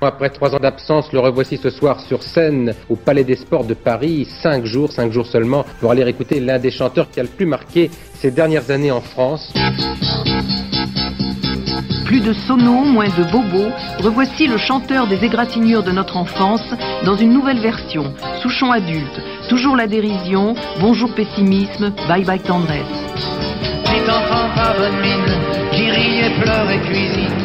Après trois ans d'absence, le revoici ce soir sur scène au Palais des Sports de Paris. Cinq jours, cinq jours seulement, pour aller écouter l'un des chanteurs qui a le plus marqué ces dernières années en France. Plus de sonos, moins de bobos, revoici le chanteur des égratignures de notre enfance dans une nouvelle version, Souchon adulte, toujours la dérision, bonjour pessimisme, bye bye tendresse. Petit enfant pas bonne mine, qui rit et pleure et cuisine,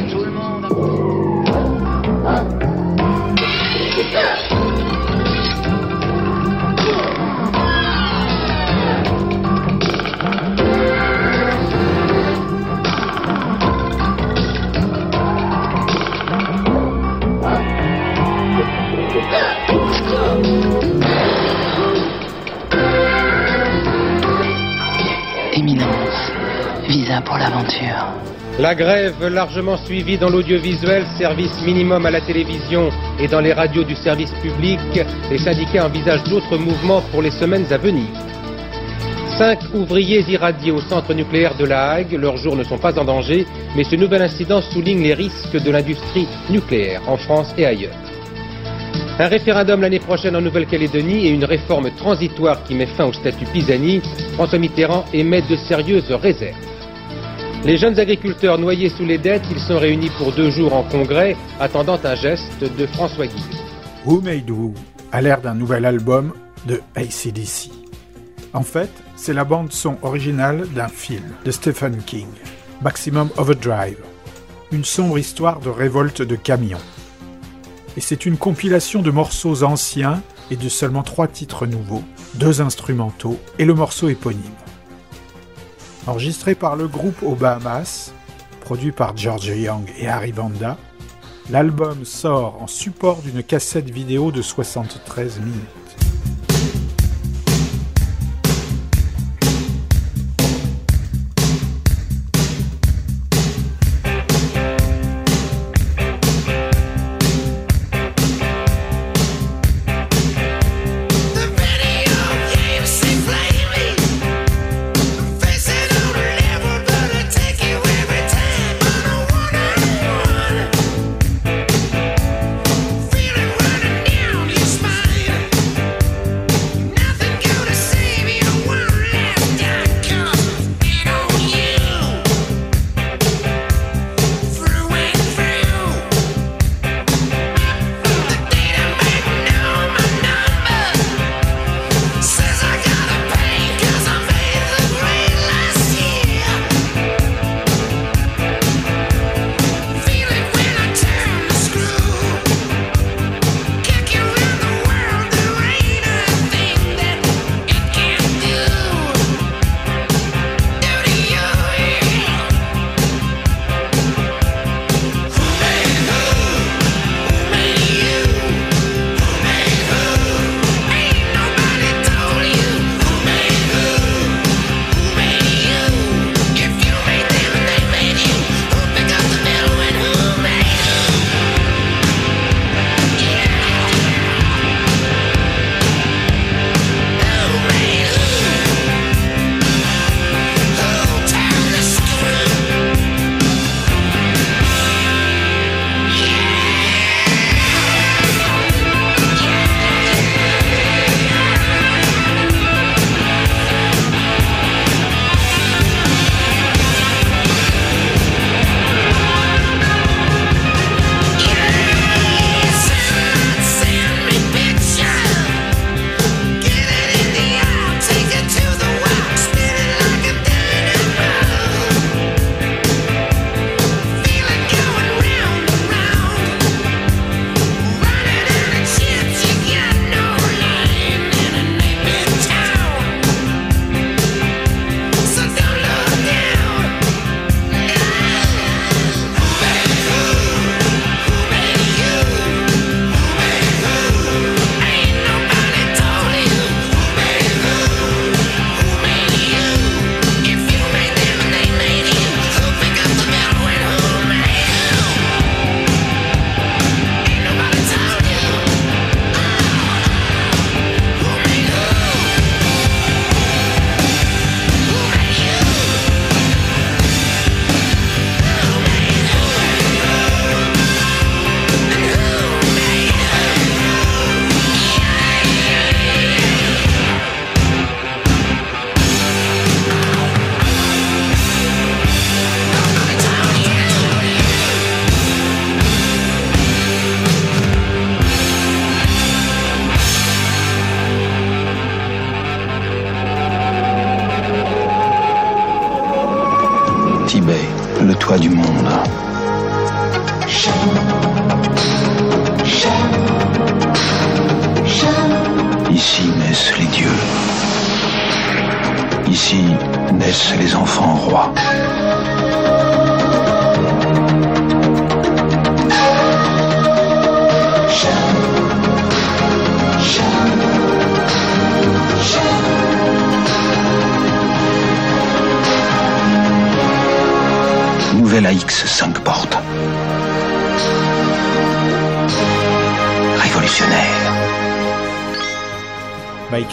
pour l'aventure. La grève largement suivie dans l'audiovisuel, service minimum à la télévision et dans les radios du service public, les syndicats envisagent d'autres mouvements pour les semaines à venir. Cinq ouvriers irradiés au centre nucléaire de La Hague, leurs jours ne sont pas en danger, mais ce nouvel incident souligne les risques de l'industrie nucléaire en France et ailleurs. Un référendum l'année prochaine en Nouvelle-Calédonie et une réforme transitoire qui met fin au statut Pisani, François Mitterrand émet de sérieuses réserves. Les jeunes agriculteurs noyés sous les dettes, ils sont réunis pour deux jours en congrès, attendant un geste de François Guillaume. Who Made Who a l'air d'un nouvel album de ACDC. En fait, c'est la bande son originale d'un film de Stephen King, Maximum Overdrive, une sombre histoire de révolte de camions. Et c'est une compilation de morceaux anciens et de seulement trois titres nouveaux, deux instrumentaux et le morceau éponyme. Enregistré par le groupe aux Bahamas, produit par George Young et Harry Vanda, l'album sort en support d'une cassette vidéo de 73 minutes.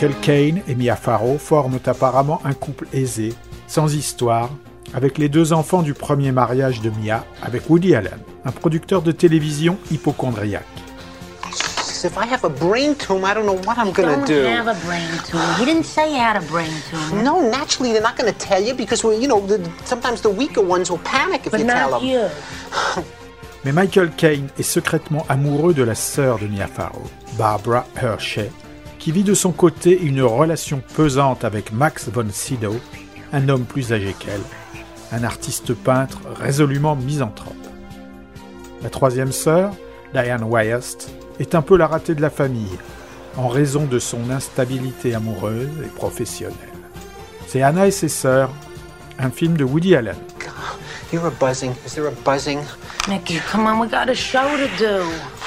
Michael Caine et Mia Farrow forment apparemment un couple aisé, sans histoire, avec les deux enfants du premier mariage de Mia avec Woody Allen, un producteur de télévision hypochondriaque. If I have a brain tumor, I don't know what I'm gonna Don't do. have a brain tumor. He didn't say you had a brain tumor. No, naturally they're not gonna tell you because well, you know the, sometimes the weaker ones will panic if But you tell them. you. Mais Michael Caine est secrètement amoureux de la sœur de Mia Farrow, Barbara Hershey, qui vit de son côté une relation pesante avec Max von Sydow, un homme plus âgé qu'elle, un artiste peintre résolument misanthrope. La troisième sœur, Diane Wyast, est un peu la ratée de la famille, en raison de son instabilité amoureuse et professionnelle. C'est Anna et ses sœurs, un film de Woody Allen. You're a buzzing. Is there a buzzing? Mickey, come on, we got a show to do.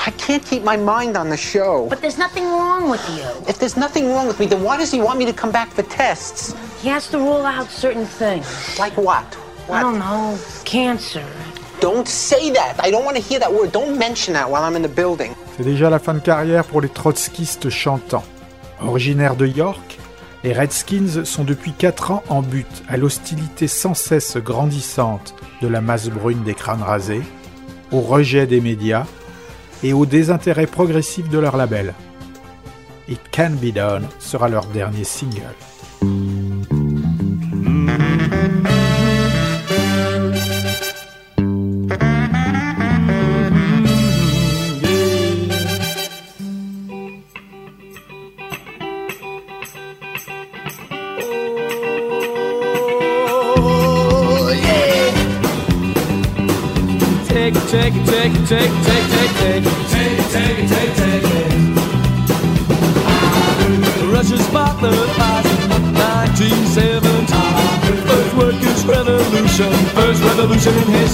I can't keep my mind on the show. But there's nothing wrong with you. If there's nothing wrong with me, then why does he want me to come back for tests? He has to rule out certain things. Like what? I don't know. Cancer. Don't say that. I don't want to hear that word. Don't mention that while I'm in the building. C'est déjà la fin de carrière pour les trotskistes chantants. Originaires de York, les Redskins sont depuis 4 ans en butte à l'hostilité sans cesse grandissante de la masse brune des crânes rasés, au rejet des médias et au désintérêt progressif de leur label. It Can Be Done sera leur dernier single.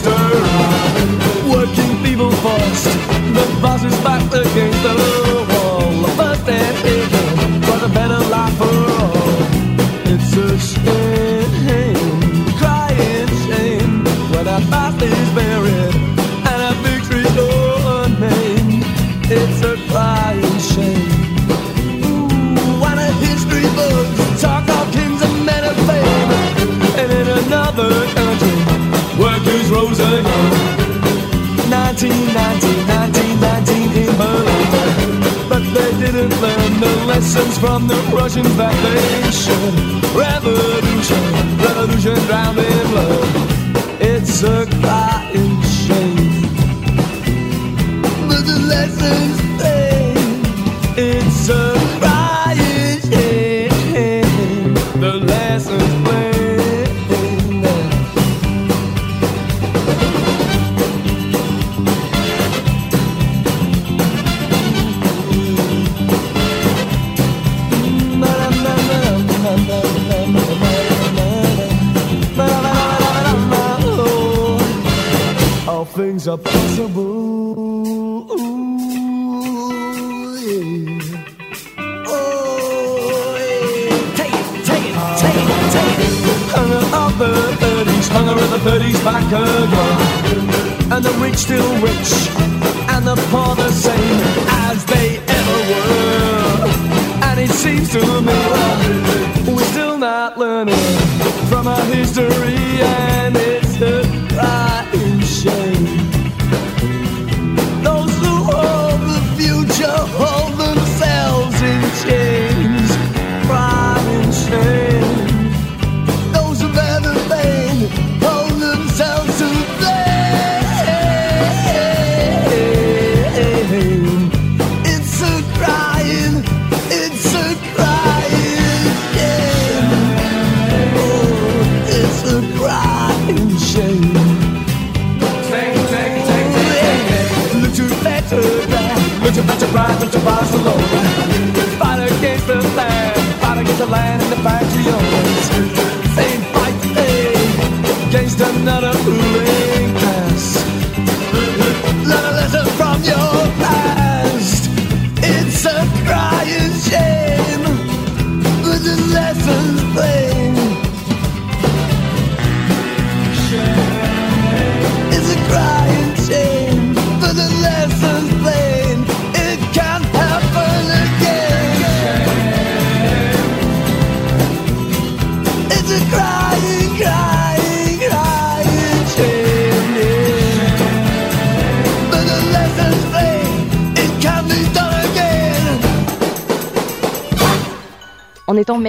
Master.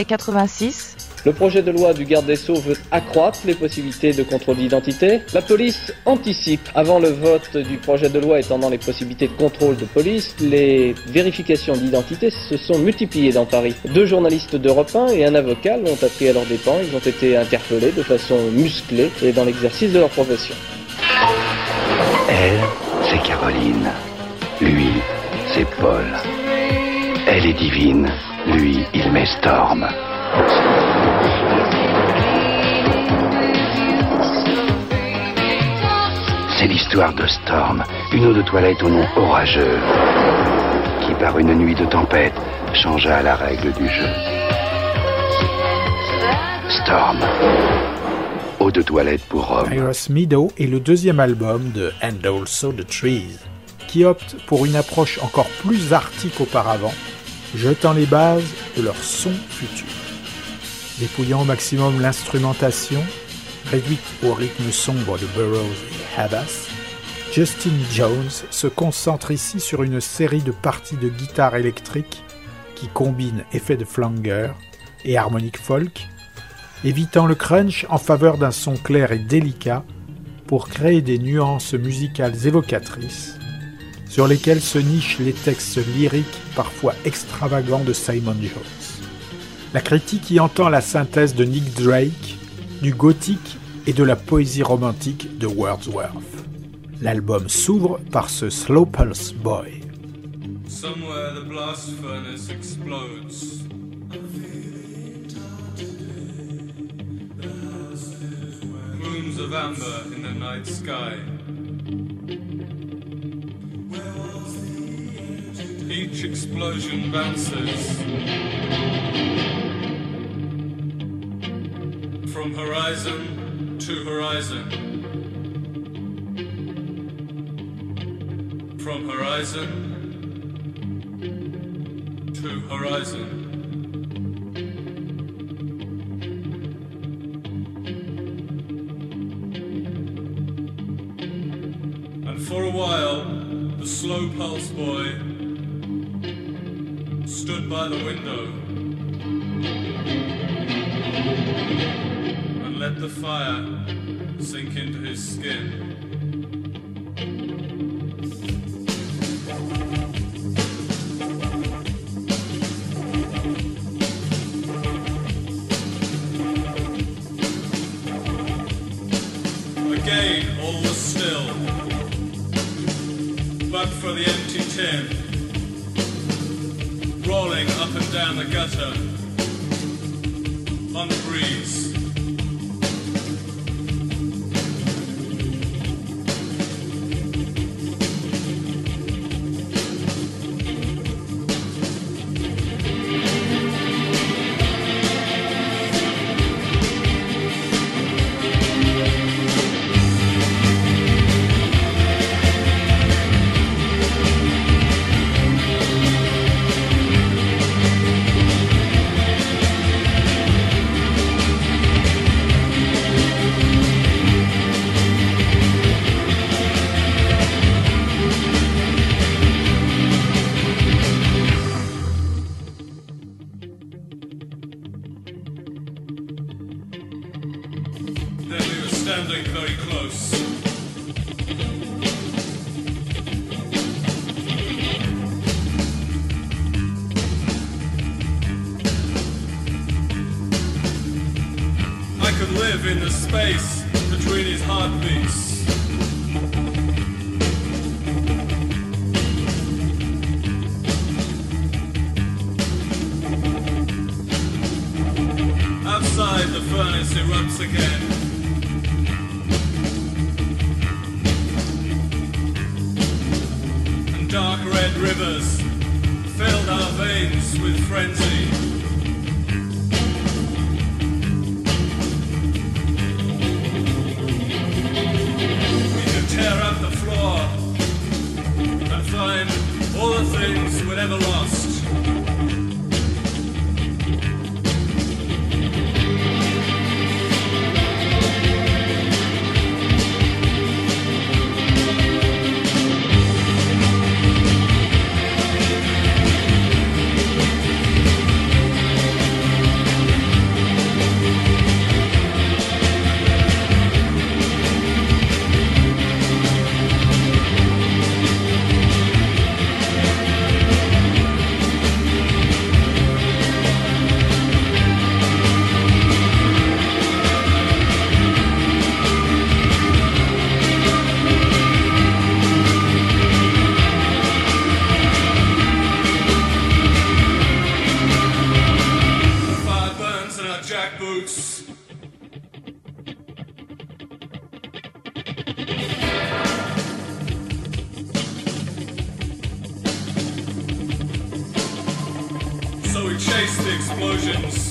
Mai 86. Le projet de loi du garde des Sceaux veut accroître les possibilités de contrôle d'identité. La police anticipe. Avant le vote du projet de loi étendant les possibilités de contrôle de police, les vérifications d'identité se sont multipliées dans Paris. Deux journalistes d'Europe 1 et un avocat l'ont appris à leurs dépens. Ils ont été interpellés de façon musclée et dans l'exercice de leur profession. Elle, c'est Caroline. Lui, c'est Paul. Elle est divine. Lui, il met Storm. C'est l'histoire de Storm, une eau de toilette au nom orageux, qui par une nuit de tempête changea la règle du jeu. Storm, eau de toilette pour hommes. Iris Meadow est le deuxième album de And Also the Trees, qui opte pour une approche encore plus arctique qu'auparavant, jetant les bases de leur son futur. Dépouillant au maximum l'instrumentation, réduite au rythme sombre de Burroughs et Havas, Justin Jones se concentre ici sur une série de parties de guitare électrique qui combinent effets de flanger et harmonique folk, évitant le crunch en faveur d'un son clair et délicat pour créer des nuances musicales évocatrices sur lesquelles se nichent les textes lyriques parfois extravagants de Simon Jones. La critique y entend la synthèse de Nick Drake, du gothique et de la poésie romantique de Wordsworth. L'album s'ouvre par ce Slow Pulse Boy. Somewhere the blast furnace explodes. Each explosion bounces from horizon to horizon. From horizon to horizon. The window and let the fire sink into his skin. Standing very close. I could live in the space between his heartbeats. Explosions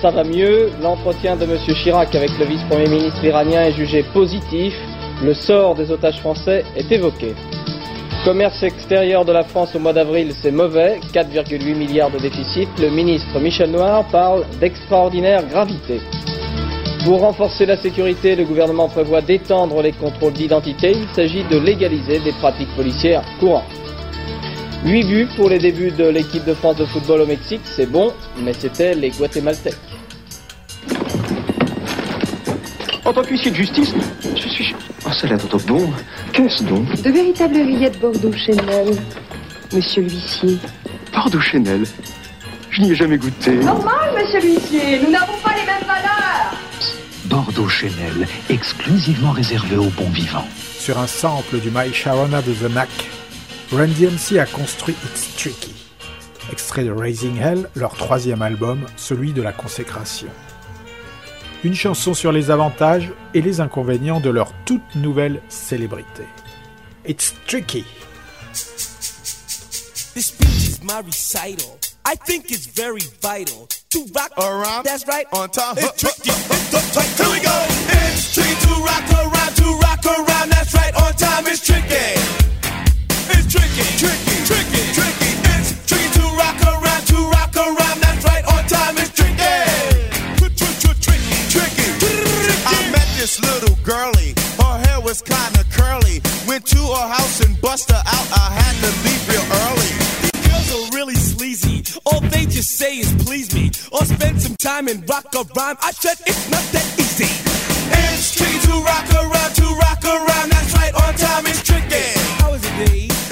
ça va mieux. L'entretien de M. Chirac avec le vice-premier ministre iranien est jugé positif. Le sort des otages français est évoqué. Commerce extérieur de la France au mois d'avril, c'est mauvais, 4,8 milliards de déficit. Le ministre Michel Noir parle d'extraordinaire gravité. Pour renforcer la sécurité, le gouvernement prévoit d'étendre les contrôles d'identité. Il s'agit de légaliser des pratiques policières courantes. 8 buts pour les débuts de l'équipe de France de football au Mexique, c'est bon, mais c'était les Guatémaltèques. En tant qu'huissier de justice, je suis... Oh, ça a l'air d'être bon. Qu'est-ce donc? De véritables rillettes Bordeaux Chanel, monsieur l'huissier. Bordeaux Chanel. Je n'y ai jamais goûté. Normal, monsieur l'huissier, nous n'avons pas les mêmes valeurs. Bordeaux Chanel, exclusivement réservé aux bons vivants. Sur un sample du My Sharona de The Knack, Run DMC a construit It's Tricky, extrait de Raising Hell, leur troisième album, celui de la consécration. Une chanson sur les avantages et les inconvénients de leur toute nouvelle célébrité. It's Tricky. This speech is my recital. I think it's very vital to rock around. That's right. On time. It's tricky. It's tight. Here we go. It's tricky to rock around. To rock around. That's right. On time. It's tricky. Little girlie. Her hair was kinda curly. Went to her house and bust her out. I had to leave real early. Girls are really sleazy. All they just say is please me. Or spend some time and rock a rhyme. I said it's not that easy. It's tricky to rock around, to rock around. That's right, on time it's tricky. How is it, B?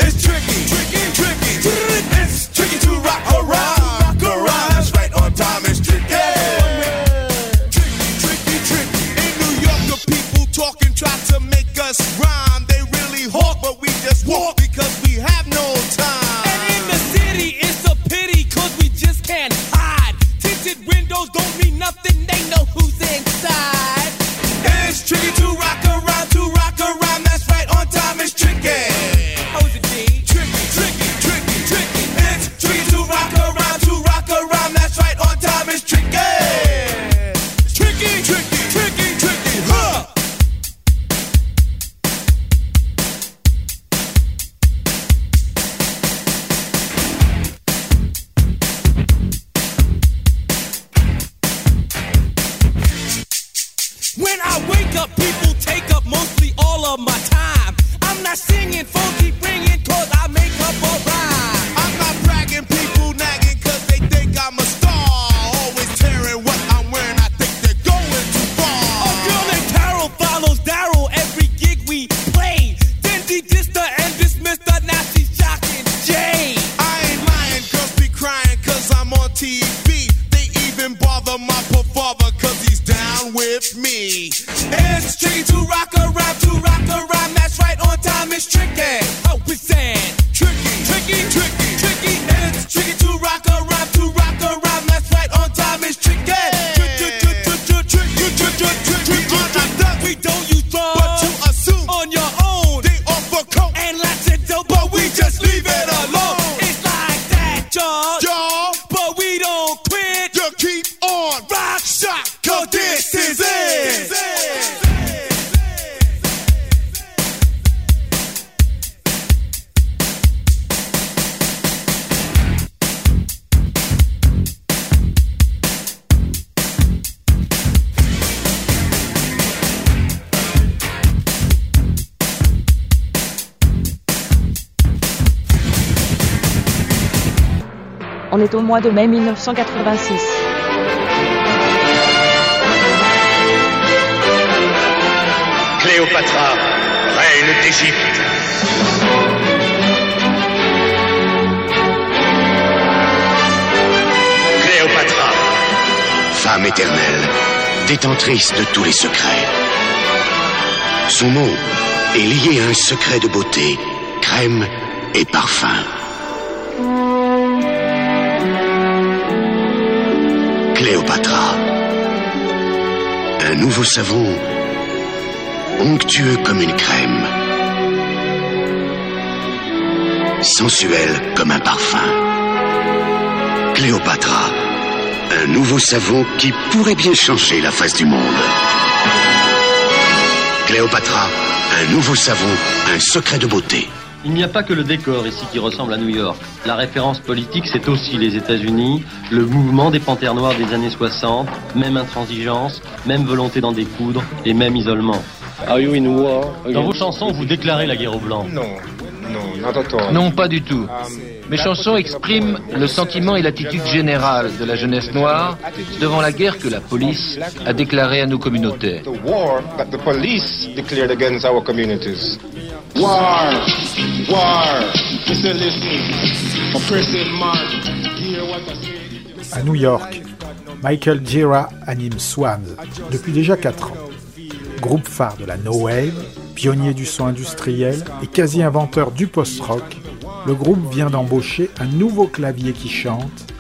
On est au mois de mai 1986. Cléopatra, reine d'Égypte. Cléopatra, Femme éternelle, détentrice de tous les secrets. Son nom est lié à un secret de beauté, crème et parfum. Cléopatra. Un nouveau savon onctueux comme une crème. Sensuel comme un parfum. Cléopatra. Un nouveau savon qui pourrait bien changer la face du monde. Cléopatra. Un nouveau savon, un secret de beauté. Il n'y a pas que le décor ici qui ressemble à New York. La référence politique, c'est aussi les États-Unis, le mouvement des panthères noires des années 60, même intransigeance, même volonté d'en découdre et même isolement. Are you in war Dans vos chansons, vous déclarez la guerre aux Blancs. Non, non, not at all. Non, pas du tout. Mes chansons expriment le sentiment et l'attitude générale de la jeunesse noire devant la guerre que la police a déclarée à nos communautés. War. War. Mr. Listen, oppressive man. Hear. À New York, Michael Gira anime Swans depuis déjà 4 ans. Groupe phare de la No Wave, pionnier du son industriel et quasi inventeur du post-rock, le groupe vient d'embaucher un nouveau clavier qui chante,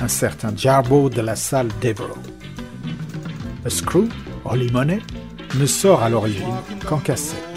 un certain Jarbo de la salle Devereaux. A Screw, Holy Money, ne sort à l'origine qu'en cassette.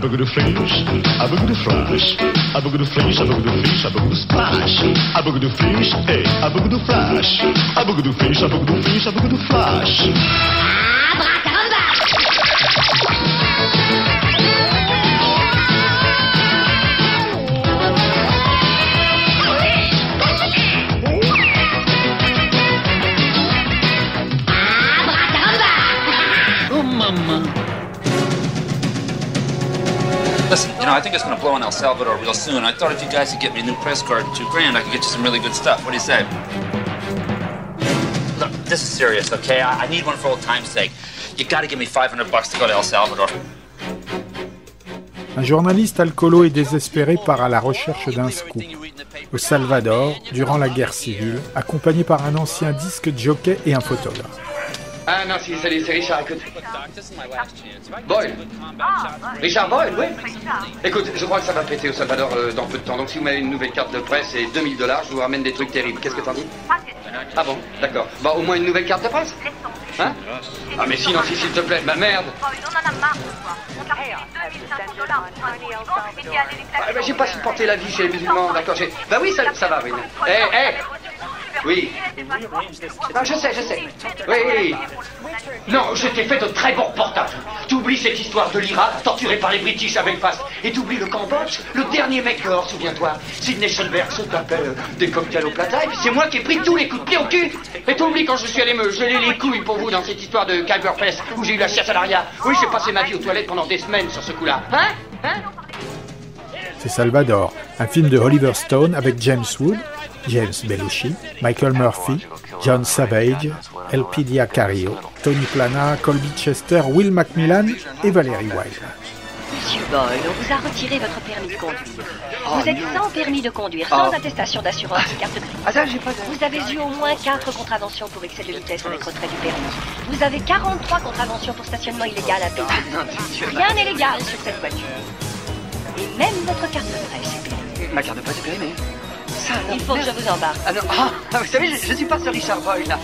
To flash, a boogie to flash, a boogie to splash, a boogie to flash, hey, a boogie to flash, a boogie to flash, a boogie to flash, know, I think it's going to blow in El Salvador real soon. I thought if you guys could get me a new press card at two grand, I could get you some really good stuff. What do you say? Look, this is serious, okay? I, I need one for old time's sake. You got to give me 500 bucks to go to El Salvador. Un journaliste alcoolo et désespéré part à la recherche d'un scoop. Au Salvador, durant la guerre civile, accompagné par un ancien disque jockey et un photographe. Ah non, c'est Richard, écoute. Boyle. Richard Boyle, oui. Écoute, je crois que ça va péter au Salvador euh, dans peu de temps. Donc si vous m'avez une nouvelle carte de presse et 2000 dollars, je vous ramène des trucs terribles. Qu'est-ce que t'en dis Ah bon, d'accord. Bah au moins une nouvelle carte de presse Hein Ah mais sinon, si, s'il te plaît, ma merde. Ah, bah, j'ai pas supporté la vie chez les musulmans, d'accord. Bah oui, ça, ça va, oui. Eh, eh Oui. Ah, je sais, je sais. Oui, oui. Non, je t'ai fait de très bons reportages. T'oublies cette histoire de l'Irak, torturé par les British à Belfast. Et t'oublies le Cambodge, le dernier mec dehors, souviens-toi. Sidney Schoenberg se tapait euh, des cocktails au plata, et puis c'est moi qui ai pris tous les coups de pied au cul. Et t'oublies quand je suis allé me geler les couilles pour vous dans cette histoire de Kyber Press, où j'ai eu la chasse à l'aria. Oui, j'ai passé ma vie aux toilettes pendant des semaines sur ce coup-là. Hein? Hein? C'est Salvador, un film de Oliver Stone avec James Wood, James Belushi, Michael Murphy, John Savage, Elpidia Carrillo, Tony Plana, Colby Chester, Will Macmillan et Valerie Wilde. Monsieur Boyle, on vous a retiré votre permis de conduire. vous êtes sans permis de conduire, sans Oh. attestation d'assurance et carte grise. Ah ça, j'ai pas de... Vous avez eu au moins 4 contraventions pour excès de vitesse avec retrait du permis. Vous avez 43 contraventions pour stationnement illégal à payer. Rien n'est légal sur cette voiture. Et même votre carte de presse est périmée. Ma carte de presse est périmée. Ça, non, Il faut que je vous embarque. Ah non, ah, ah, vous savez, je, je suis pas ce Richard Boyle là.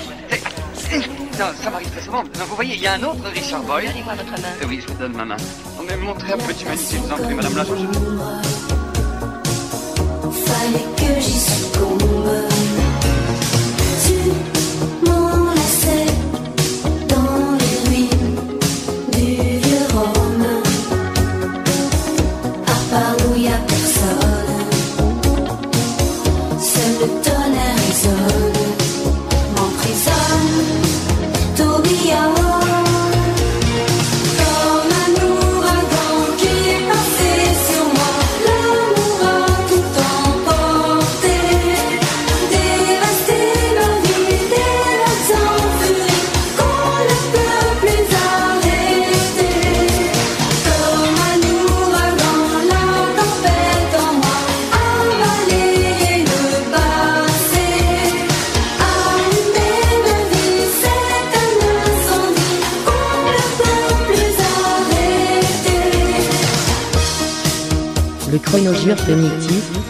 Non, ça m'arrive très souvent. Non, vous voyez, il y a un autre Richard Boyle. Donnez-moi votre main. Eh oui, je vous donne ma main. On m'a montré un peu d'humanité, vous en prie, madame la. Fallait que j'y succombe.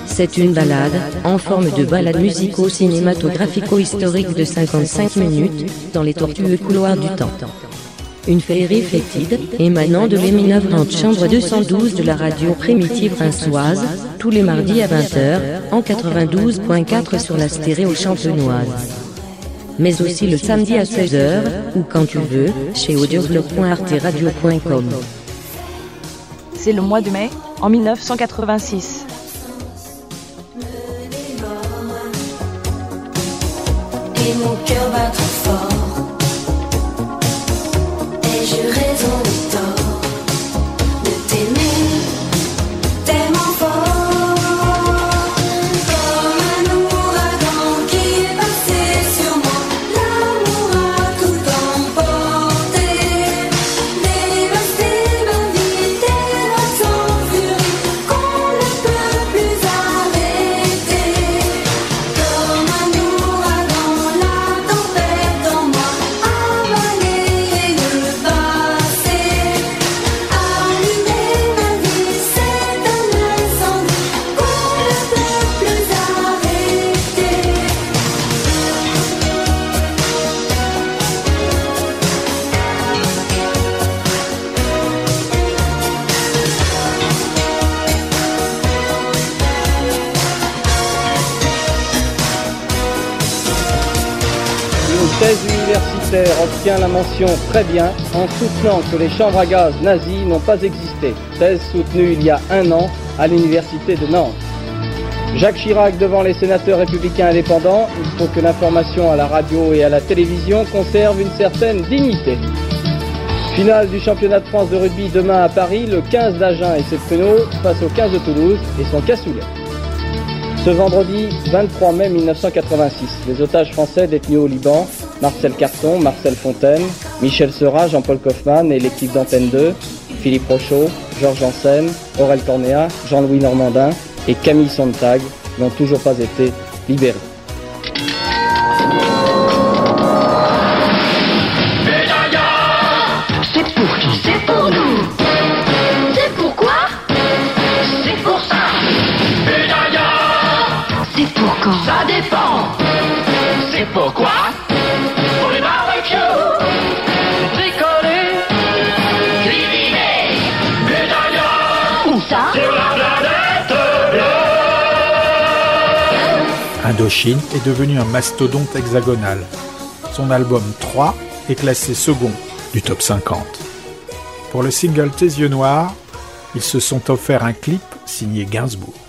C'est une balade, en forme de balade musico-cinématographico-historique de 55 minutes, dans les tortueux couloirs du temps. Une féerie fétide, émanant de l'éminavrante chambre 212 de la radio primitive rinçoise, tous les mardis à 20h, en 92.4 sur la stéréo champenoise. Mais aussi le samedi à 16h, ou quand tu veux, chez audioblog.arteradio.com. C'est le mois de mai, en 1986. Et mon cœur bat trop fort. Ai-je raison ou tort obtient la mention très bien en soutenant que les chambres à gaz nazies n'ont pas existé. Thèse soutenue il y a un an à l'université de Nantes. Jacques Chirac devant les sénateurs républicains indépendants, il faut que l'information à la radio et à la télévision conserve une certaine dignité. Finale du championnat de France de rugby demain à Paris, le 15 d'Agen et ses pruneaux face au 15 de Toulouse et son cassoulet. Ce vendredi 23 mai 1986, les otages français détenus au Liban, Marcel Carton, Marcel Fontaine, Michel Seurat, Jean-Paul Kaufmann et l'équipe d'Antenne 2, Philippe Rochaud, Georges Janssen, Aurel Cornéa, Jean-Louis Normandin et Camille Sontag n'ont toujours pas été libérés. Ça. Dépend. C'est pourquoi Indochine est devenu un mastodonte hexagonal. Son album 3 est classé second du top 50. Pour le single Tes yeux noirs, ils se sont offert un clip signé Gainsbourg.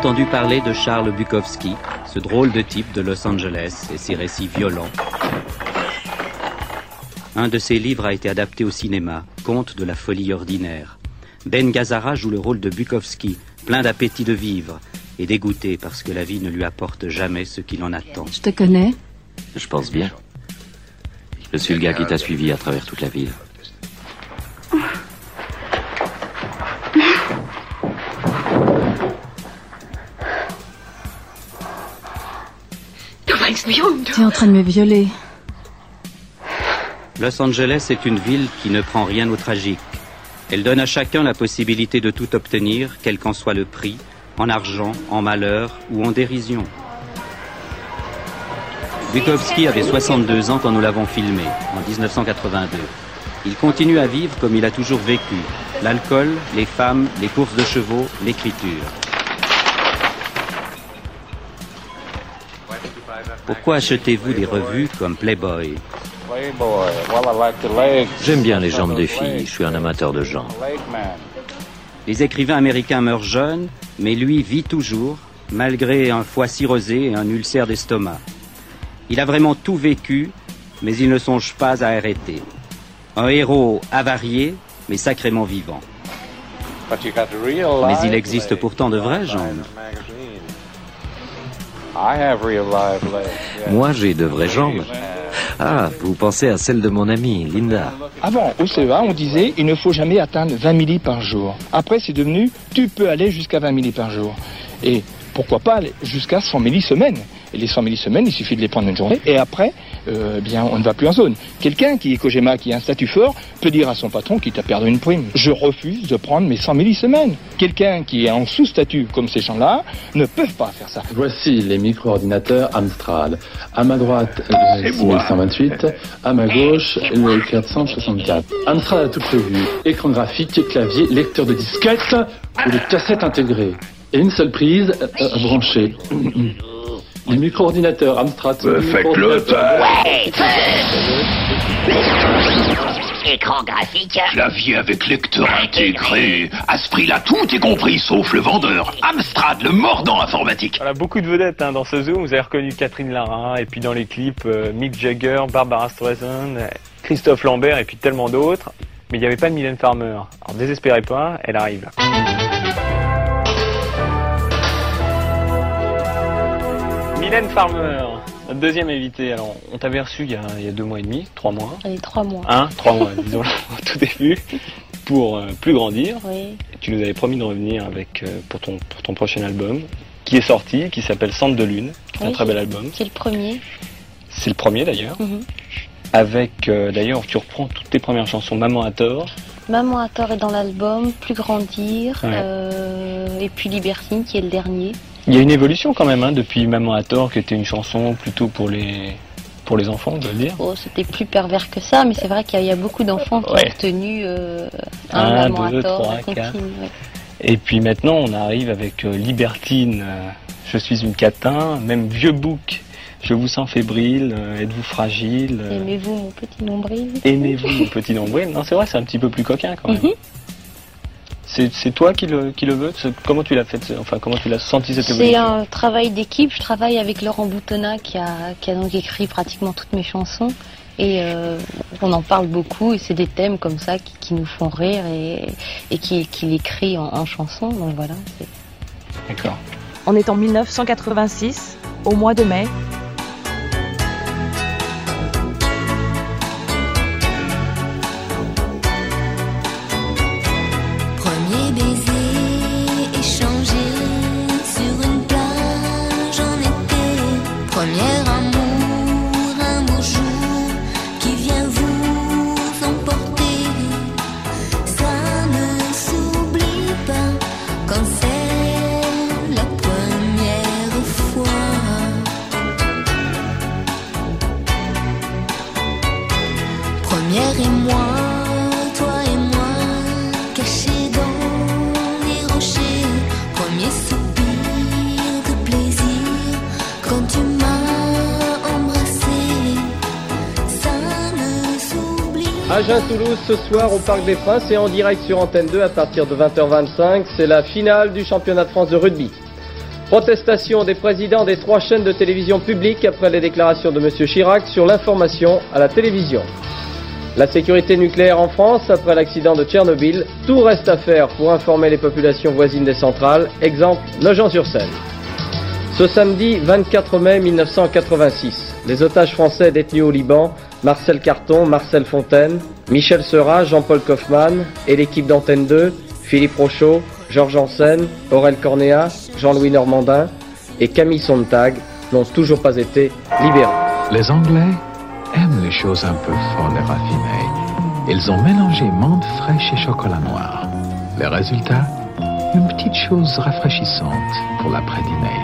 Entendu parler de Charles Bukowski, ce drôle de type de Los Angeles et ses récits violents. Un de ses livres a été adapté au cinéma, Conte de la folie ordinaire. Ben Gazzara joue le rôle de Bukowski, plein d'appétit de vivre et dégoûté parce que la vie ne lui apporte jamais ce qu'il en attend. Je te connais. Je pense bien. Je suis le gars qui t'a suivi à travers toute la ville. En train de me violer. Los Angeles est une ville qui ne prend rien au tragique. Elle donne à chacun la possibilité de tout obtenir, quel qu'en soit le prix, en argent, en malheur ou en dérision. Bukowski avait 62 ans quand nous l'avons filmé, en 1982. Il continue à vivre comme il a toujours vécu. L'alcool, les femmes, les courses de chevaux, l'écriture. Pourquoi achetez-vous des revues comme Playboy? J'aime bien les jambes des filles, je suis un amateur de gens. Les écrivains américains meurent jeunes, mais lui vit toujours, malgré un foie cirrhosé et un ulcère d'estomac. Il a vraiment tout vécu, mais il ne songe pas à arrêter. Un héros avarié, mais sacrément vivant. Mais il existe pourtant de vraies jambes. Moi, j'ai de vraies jambes. Ah, vous pensez à celle de mon amie, Linda. Avant, au CEA, on disait il ne faut jamais atteindre 20 milli par jour. Après, c'est devenu tu peux aller jusqu'à 20 milli par jour. Et pourquoi pas aller jusqu'à 100 milli semaine? Et les 100 milli semaine, il suffit de les prendre une journée. Et après, euh, eh bien, on ne va plus en zone. Quelqu'un qui est Kojima, qui a un statut fort, peut dire à son patron qu'il t'a perdu une prime. Je refuse de prendre mes 100 milli semaine. Quelqu'un qui est en sous-statut, comme ces gens-là, ne peuvent pas faire ça. Voici les micro-ordinateurs Amstrad. À ma droite, le 6128. À ma gauche, le 464. Amstrad a tout prévu. Écran graphique, clavier, lecteur de disquette ou de cassette intégrée. Et une seule prise euh, euh, branchée. Les micro-ordinateurs Amstrad. Faites-le, Écran graphique. Clavier avec lecteur intégré. À ce prix-là, tout est compris, sauf le vendeur. Amstrad, le mordant informatique. Voilà, beaucoup de vedettes hein, dans ce zoom. Vous avez reconnu Catherine Lara, et puis dans les clips, euh, Mick Jagger, Barbara Streisand, Christophe Lambert, et puis tellement d'autres. Mais il n'y avait pas de Mylène Farmer. Alors désespérez pas, elle arrive Mylène Farmer, notre deuxième invitée. Alors, on t'avait reçu il y, a, il y a deux mois et demi, trois mois. Allez, trois mois. Hein, trois mois, disons au tout début, pour euh, plus grandir. Oui. Tu nous avais promis de revenir avec euh, pour ton pour ton prochain album, qui est sorti, qui s'appelle Centre de Lune, qui est un très bel album. C'est le premier. C'est le premier d'ailleurs. Mhm. Avec euh, d'ailleurs, tu reprends toutes tes premières chansons, Maman à tort. Maman à tort est dans l'album, Plus grandir, Ouais. euh, et puis Libertine qui est le dernier. Il y a une évolution quand même hein, depuis Maman à tort, qui était une chanson plutôt pour les pour les enfants, on doit le dire. Oh, c'était plus pervers que ça, mais c'est vrai qu'il y, a- il y a beaucoup d'enfants qui Ouais. ont retenu euh, Un, Maman deux, à tort, trois, ouais. Et puis maintenant, on arrive avec euh, Libertine, euh, Je suis une catin, même Vieux Bouc, Je vous sens fébrile, euh, Êtes-vous fragile Aimez-vous mon petit nombril? Aimez-vous mon petit nombril? Non, c'est vrai, c'est un petit peu plus coquin quand même. Mhm. C'est toi qui le, qui le veux C'est- Comment tu l'as fait Enfin, comment tu l'as senti cette C'est évolution un travail d'équipe. Je travaille avec Laurent Boutonnat qui a, qui a donc écrit pratiquement toutes mes chansons. Et euh, on en parle beaucoup et c'est des thèmes comme ça qui, qui nous font rire et, et qui, qui écrit en, en chanson. Donc voilà. c'est- D'accord. On est en 1986, au mois de mai. Agen-Toulouse ce soir au Parc des Princes et en direct sur Antenne 2 à partir de 20h25. C'est la finale du championnat de France de rugby. Protestation des présidents des trois chaînes de télévision publiques après les déclarations de M. Chirac sur l'information à la télévision. La sécurité nucléaire en France après l'accident de Tchernobyl. Tout reste à faire pour informer les populations voisines des centrales. Exemple, Nogent-sur-Seine. Ce samedi 24 mai 1986, les otages français détenus au Liban, Marcel Carton, Marcel Fontaine, Michel Seurat, Jean-Paul Kaufmann et l'équipe d'Antenne 2, Philippe Rochaud, Georges Janssen, Aurel Cornéa, Jean-Louis Normandin et Camille Sontag n'ont toujours pas été libérés. Les Anglais aiment les choses un peu folles et raffinées. Ils ont mélangé menthe fraîche et chocolat noir. Le résultat Une petite chose rafraîchissante pour l'après-dîner.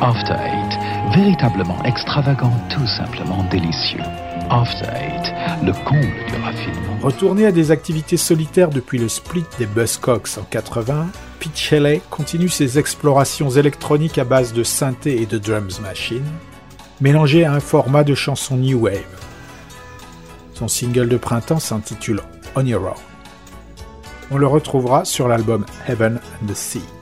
After Eight, véritablement extravagant, tout simplement délicieux. After Eight, le comble du raffinement. Retourné à des activités solitaires depuis le split des Buzzcocks en 80, Pete Shelley continue ses explorations électroniques à base de synthé et de drums machine, mélangées à un format de chanson new wave. Son single de printemps s'intitule On Your Own. On le retrouvera sur l'album Heaven and the Sea.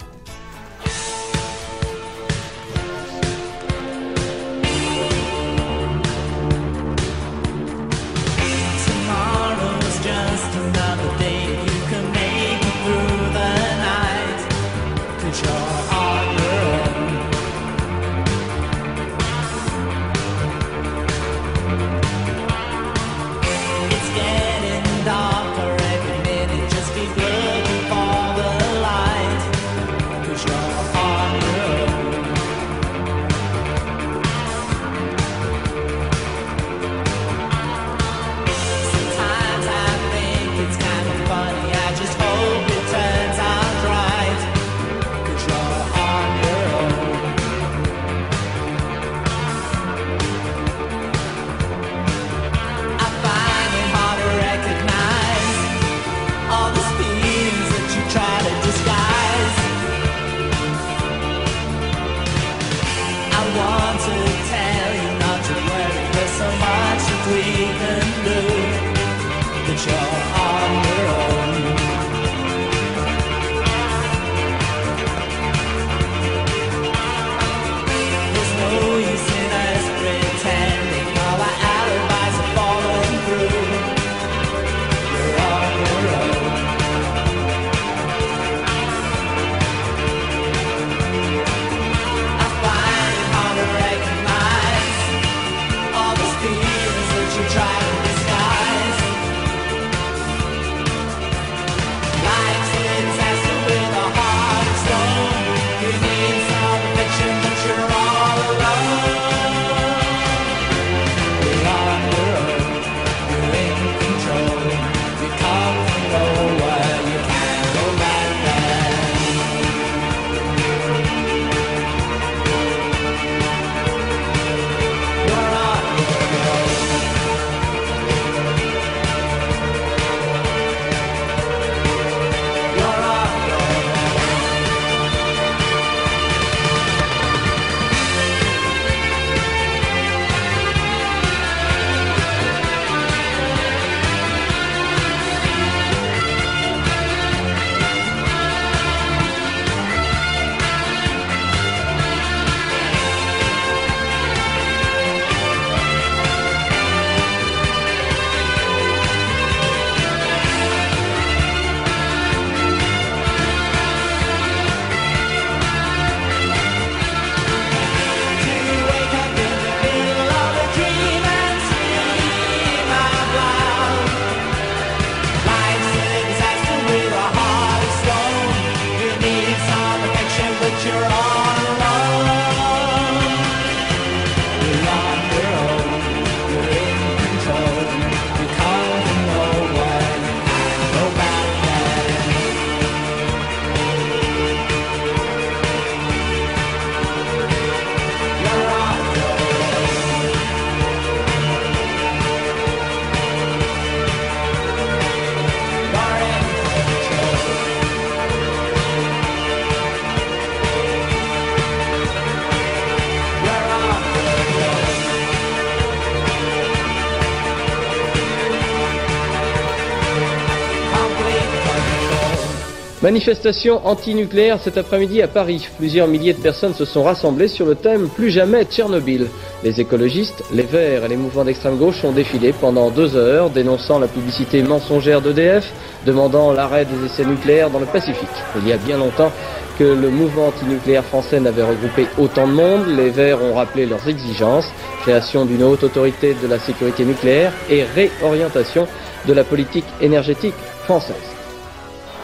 Manifestation anti-nucléaire cet après-midi à Paris. Plusieurs milliers de personnes se sont rassemblées sur le thème Plus jamais Tchernobyl. Les écologistes, les Verts et les mouvements d'extrême gauche ont défilé pendant deux heures, dénonçant la publicité mensongère d'EDF, demandant l'arrêt des essais nucléaires dans le Pacifique. Il y a bien longtemps que le mouvement anti-nucléaire français n'avait regroupé autant de monde. Les Verts ont rappelé leurs exigences, création d'une haute autorité de la sécurité nucléaire et réorientation de la politique énergétique française.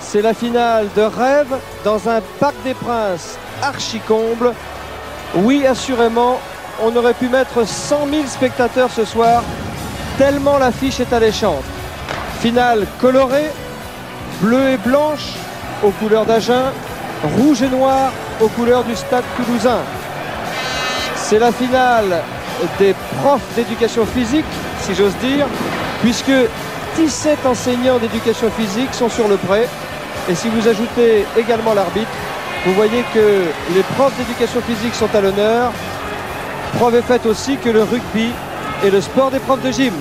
C'est la finale de rêve dans un parc des princes archi-comble. Oui, assurément, on aurait pu mettre 100 000 spectateurs ce soir, tellement l'affiche est alléchante. Finale colorée, bleue et blanche aux couleurs d'Agen, rouge et noir aux couleurs du stade toulousain. C'est la finale des profs d'éducation physique, si j'ose dire, puisque 17 enseignants d'éducation physique sont sur le prêt. Et si vous ajoutez également l'arbitre, vous voyez que les profs d'éducation physique sont à l'honneur. Preuve est faite aussi que le rugby est le sport des profs de gym.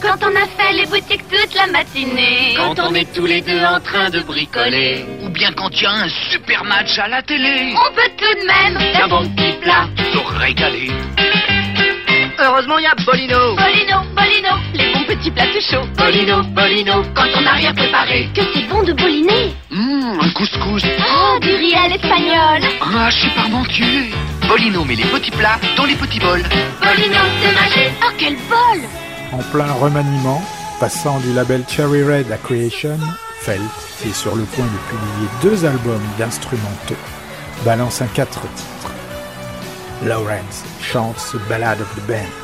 Quand on a fait les boutiques toute la matinée. Quand on est tous les deux en train de bricoler. Ou bien quand il y a un super match à la télé. On peut tout de même D'un bon petit plat, se régaler. Heureusement, il y a Bolino. Bolino, Bolino, Bolino, quand on n'a rien préparé. Que c'est bon de boliner. Hum, un couscous. Oh, du riz à l'espagnol. Ah, je suis parmentier. Bolino met les petits plats dans les petits bols. Bolino, c'est magique. Oh, quel bol En plein remaniement, passant du label Cherry Red à Creation, Felt est sur le point de publier deux albums d'instrumentaux, balance un quatre titres. Lawrence chante ce Ballad of the Band.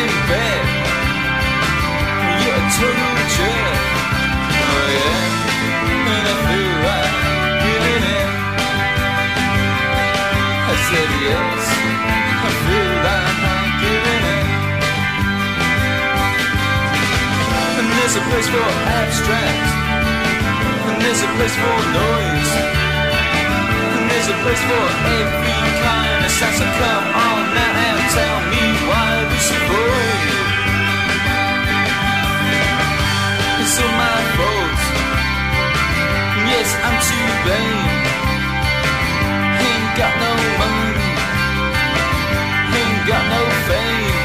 In bed. You're a total jerk. Oh yeah, and I feel like giving it. I said yes, I feel like giving it. And there's a place for abstract, and there's a place for noise, and there's a place for every kind of sense. So come on now Ain't got no money, ain't got no fame,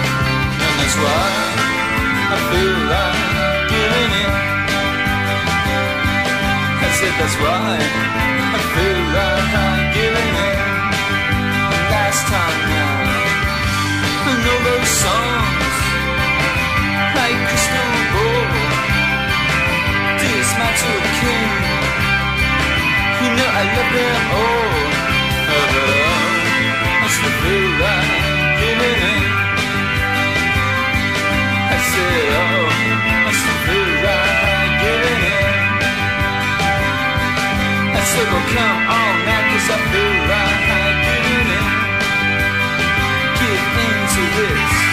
and that's why I feel like giving in. I said that's why I feel like giving in. Last time now, I know those songs like crystal ball. This king. You know I love you giving in. I said, oh, giving in. I said, well, come on I feel like giving in. Get into this.